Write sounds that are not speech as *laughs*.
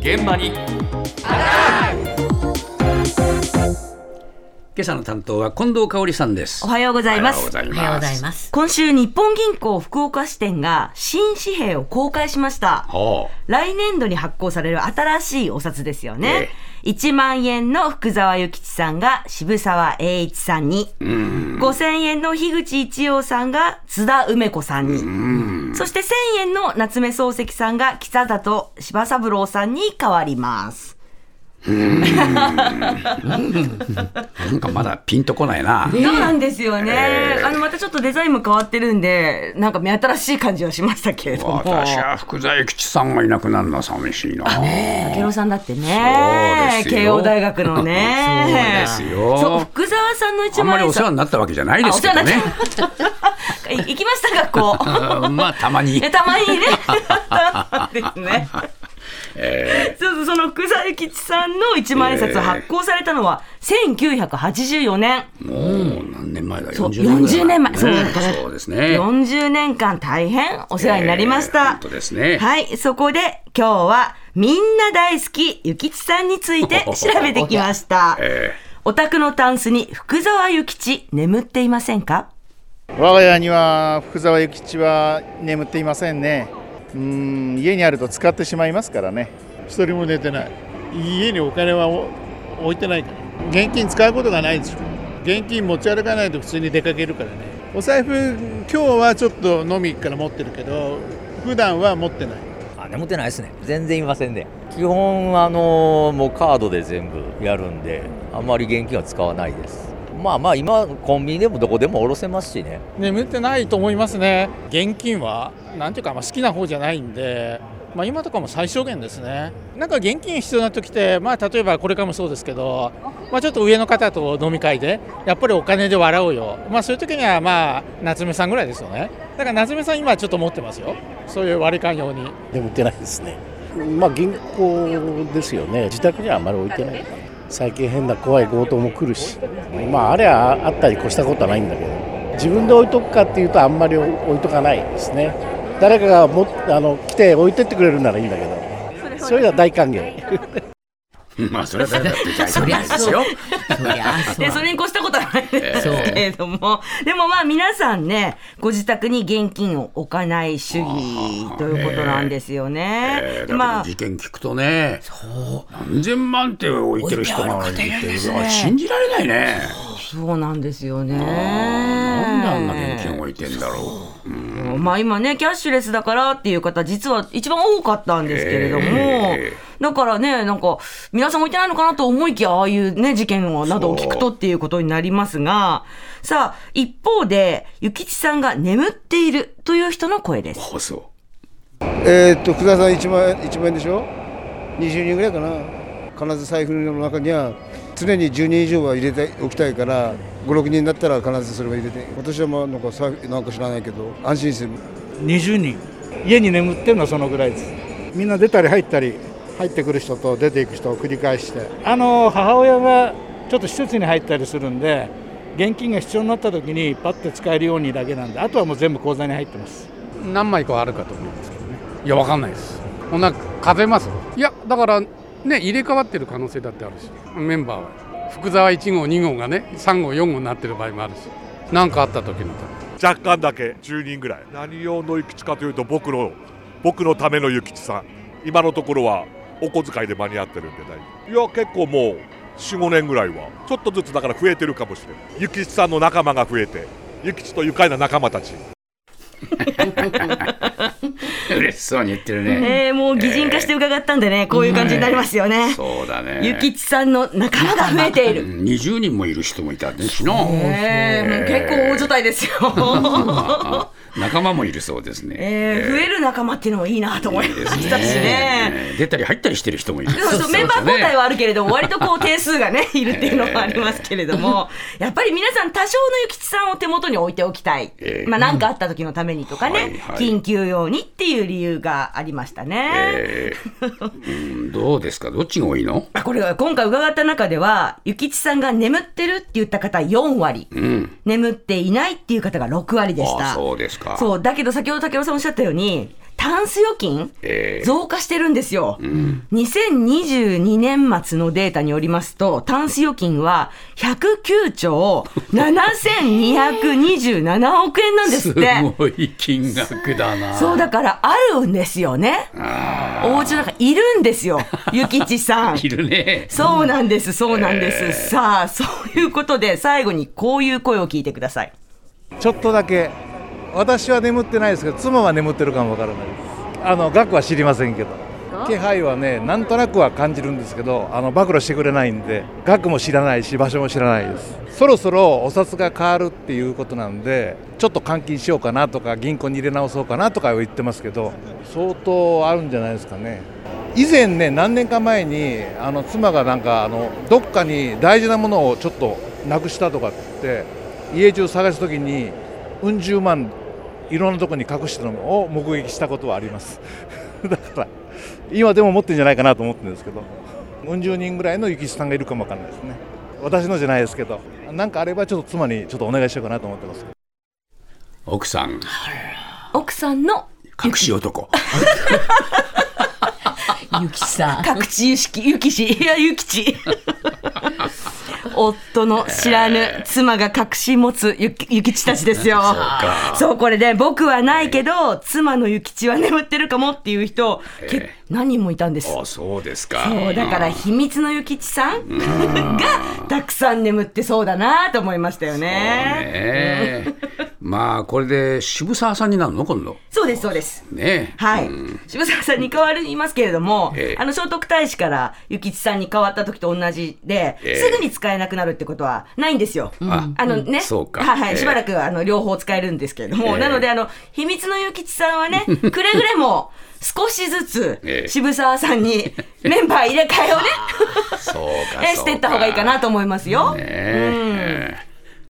現場に。今朝の担当は近藤香織さんですおはようございます。おはようございます。今週、日本銀行福岡支店が新紙幣を公開しました。来年度に発行される新しいお札ですよね。1万円の福沢諭吉さんが渋沢栄一さんに、5000円の樋口一葉さんが津田梅子さんに、そして1000円の夏目漱石さんが北里柴三郎さんに変わります。なんかまだピンとこないな。そうなんですよね。あの、またちょっとデザインも変わってるんで、なんか目新しい感じはしましたけれども。私は福沢諭吉さんがいなくなるのは寂しいな。慶応さんだってね。そうですよ。慶応大学のね。そうですよ。そう福沢さんの一あんまりお世話になったわけじゃないですけどね。*laughs* い行きました学校。う *laughs* んまあたまに。えたまにね。*laughs* ですねそうそうその福沢諭吉さんの一万円札発行されたのは1984年、もう何年前だ？そう40年前。40年前。そうそうですね。40年間大変お世話になりました、えー本当ですね。はい。そこで今日はみんな大好き諭吉さんについて *laughs* 調べてきました、えお宅のタンスに福沢諭吉眠っていませんか？我が家には福沢諭吉は眠っていませんねうーん家にあると使ってしまいますからね。一人も寝てない。家にお金はお置いてないから。現金使うことがないですよ。現金持ち歩かないと普通に出かけるからね。お財布今日はちょっと飲み行くから持ってるけど普段は持ってない。あ眠ってないですね。全然いませんね。基本あのもうカードで全部やるんであんまり現金は使わないですまあまあ今コンビニでもどこでも下ろせますしね。眠ってないと思いますね。現金はなんていうか、まあ、好きな方じゃないんで、まあ、今とかも最小限ですね。なんか現金必要な時って、まあ、例えばこれからもそうですけど、まあ、ちょっと上の方と飲み会でやっぱりお金で笑おうよ、まあ、そういう時にはまあ夏目さんぐらいですよね。だから夏目さん今ちょっと持ってますよ。そういう割り勘用に。眠ってないですね。まあ銀行ですよね。自宅にはあんまり置いてない。最近変な怖い強盗も来るし、まああれはあったり越したことはないんだけど、自分で置いとくかっていうとあんまり置いとかないですね。誰かがもあの来て置いてってくれるならいいんだけど、それは大歓迎。*laughs* まあそれは誰だって大丈夫ですよ。*laughs* そりゃそう。*laughs* でそれに越したことはないですけれども、でもまあ皆さんねご自宅に現金を置かない主義ということなんですよね。えーまあ。事件聞くとね何千万って置いてる人がいて信じられないね。そうなんですよね。なんであんな現金置いてんだろう。まあ今ねキャッシュレスだからっていう方実は一番多かったんですけれども、えだからねなんか皆さん置いてないのかなと思いきやああいうね事件をなどを聞くとっていうことになりますがさあ一方で諭吉さんが眠っているという人の声です。えーっと福沢さん1万円1万円でしょ？20人ぐらいかな。必ず財布の中には常に10人以上は入れておきたいから56人だったら必ずそれは入れて私はまあなんか財布なんか知らないけど安心する20人。家に眠ってるのはそのぐらいです。みんな出たり入ったり入ってくる人と出ていく人を繰り返して。あの母親がちょっと施設に入ったりするんで現金が必要になった時にパッて使えるようにだけなんであとはもう全部口座に入ってます。何枚かあるかと思うんですけどね。いやわかんないです。こんな数えます。いやだからね入れ替わってる可能性だってあるしメンバーは。福沢1号2号がね3号4号になってる場合もあるし何かあった時のため。若干だけ10人ぐらい。何用の諭吉かというと僕の僕のための諭吉さん。今のところはお小遣いで間に合ってるんで大丈夫。いや結構もう45年ぐらいはちょっとずつだから増えてるかもしれない。諭吉さんの仲間が増えて諭吉と愉快な仲間たち *laughs* *laughs* 嬉しそうに言ってるね。えー、もう擬人化して伺ったんでね、こういう感じになりますよね。そうだね。諭吉さんの仲間が増えている。うん20人もいる人もいたねしなえー、もう結構大所帯ですよ。*laughs* 仲間もいるそうですね。えー、増える仲間っていうのもいいなと思いましたしね。えー。出たり入ったりしてる人もいる。そうそうメンバー交代はあるけれども、割とこう定数がね、いるっていうのもありますけれども、やっぱり皆さん多少の諭吉さんを手元に置いておきたい。ええまあ何かあった時のためにとかね、緊急用にっていう理由がありましたね。えー。うんどうですか？どっちが多いの？あこれは今回伺った中では、諭吉さんが眠ってるって言った方4割、うん。眠っていないっていう方が6割でした。あそうですか。そう、だけど先ほど武雄さんおっしゃったように、タンス預金、ええ増加してるんですよ。2022年末のデータによりますと、タンス預金は109兆7227億円なんですすって。ごい金額だな。そうだからあるんですよね。お家の中いるんですよ。ゆきちさん。*laughs* いるね。そうなんです、そうなんです。さあ、そういうことで、最後にこういう声を聞いてください。ちょっとだけ私は眠ってないですけど妻は眠ってるかもわからないです。あの額は知りませんけど。気配はねなんとなくは感じるんですけどあの暴露してくれないんで額も知らないし場所も知らないです。そろそろお札が変わるっていうことなんでちょっと換金しようかなとか銀行に入れ直そうかなとかは言ってますけど相当あるんじゃないですかね。以前ね何年か前にあの妻がなんかあのどっかに大事なものをちょっとなくしたとかって家中探す時にうん十万いろんなところに隠してるのを目撃したことはあります *laughs* だから今でも持ってるんじゃないかなと思ってるんですけどうん十人ぐらいの幸さんがいるかもわかんないですね私のじゃないですけどなんかあればちょっと妻にちょっとお願いしようかなと思ってます奥さん、奥さんの隠し男。*laughs* ゆきさん。各地ゆしき、ゆきし、いや、ゆきち。夫の知らぬ妻が隠し持つゆきゆきちたちですよ。そうこれで、僕はないけど、妻のゆきちは眠ってるかもっていう人、け何人もいたんです。あ、そうですか。そう、だから秘密のゆきちさんがたくさん眠ってそうだなと思いましたよね。ねえまあ、これで渋沢さんになるの？今度。そうです、そうです。ねえ。はい、うん。渋沢さんに変わりますけれども、ええ。あの聖徳太子から諭吉さんに変わった時と同じで、ええ。すぐに使えなくなるってことはないんですよ。ああのね、そうか。はいはい、ええ。しばらくあの両方使えるんですけれども、ええ。なのであの秘密の諭吉さんはね、*laughs* くれぐれも少しずつええ。渋沢さんにメンバー入れ替えをね、そうか。*laughs* えしていった方がいいかなと思いますよ。ねえ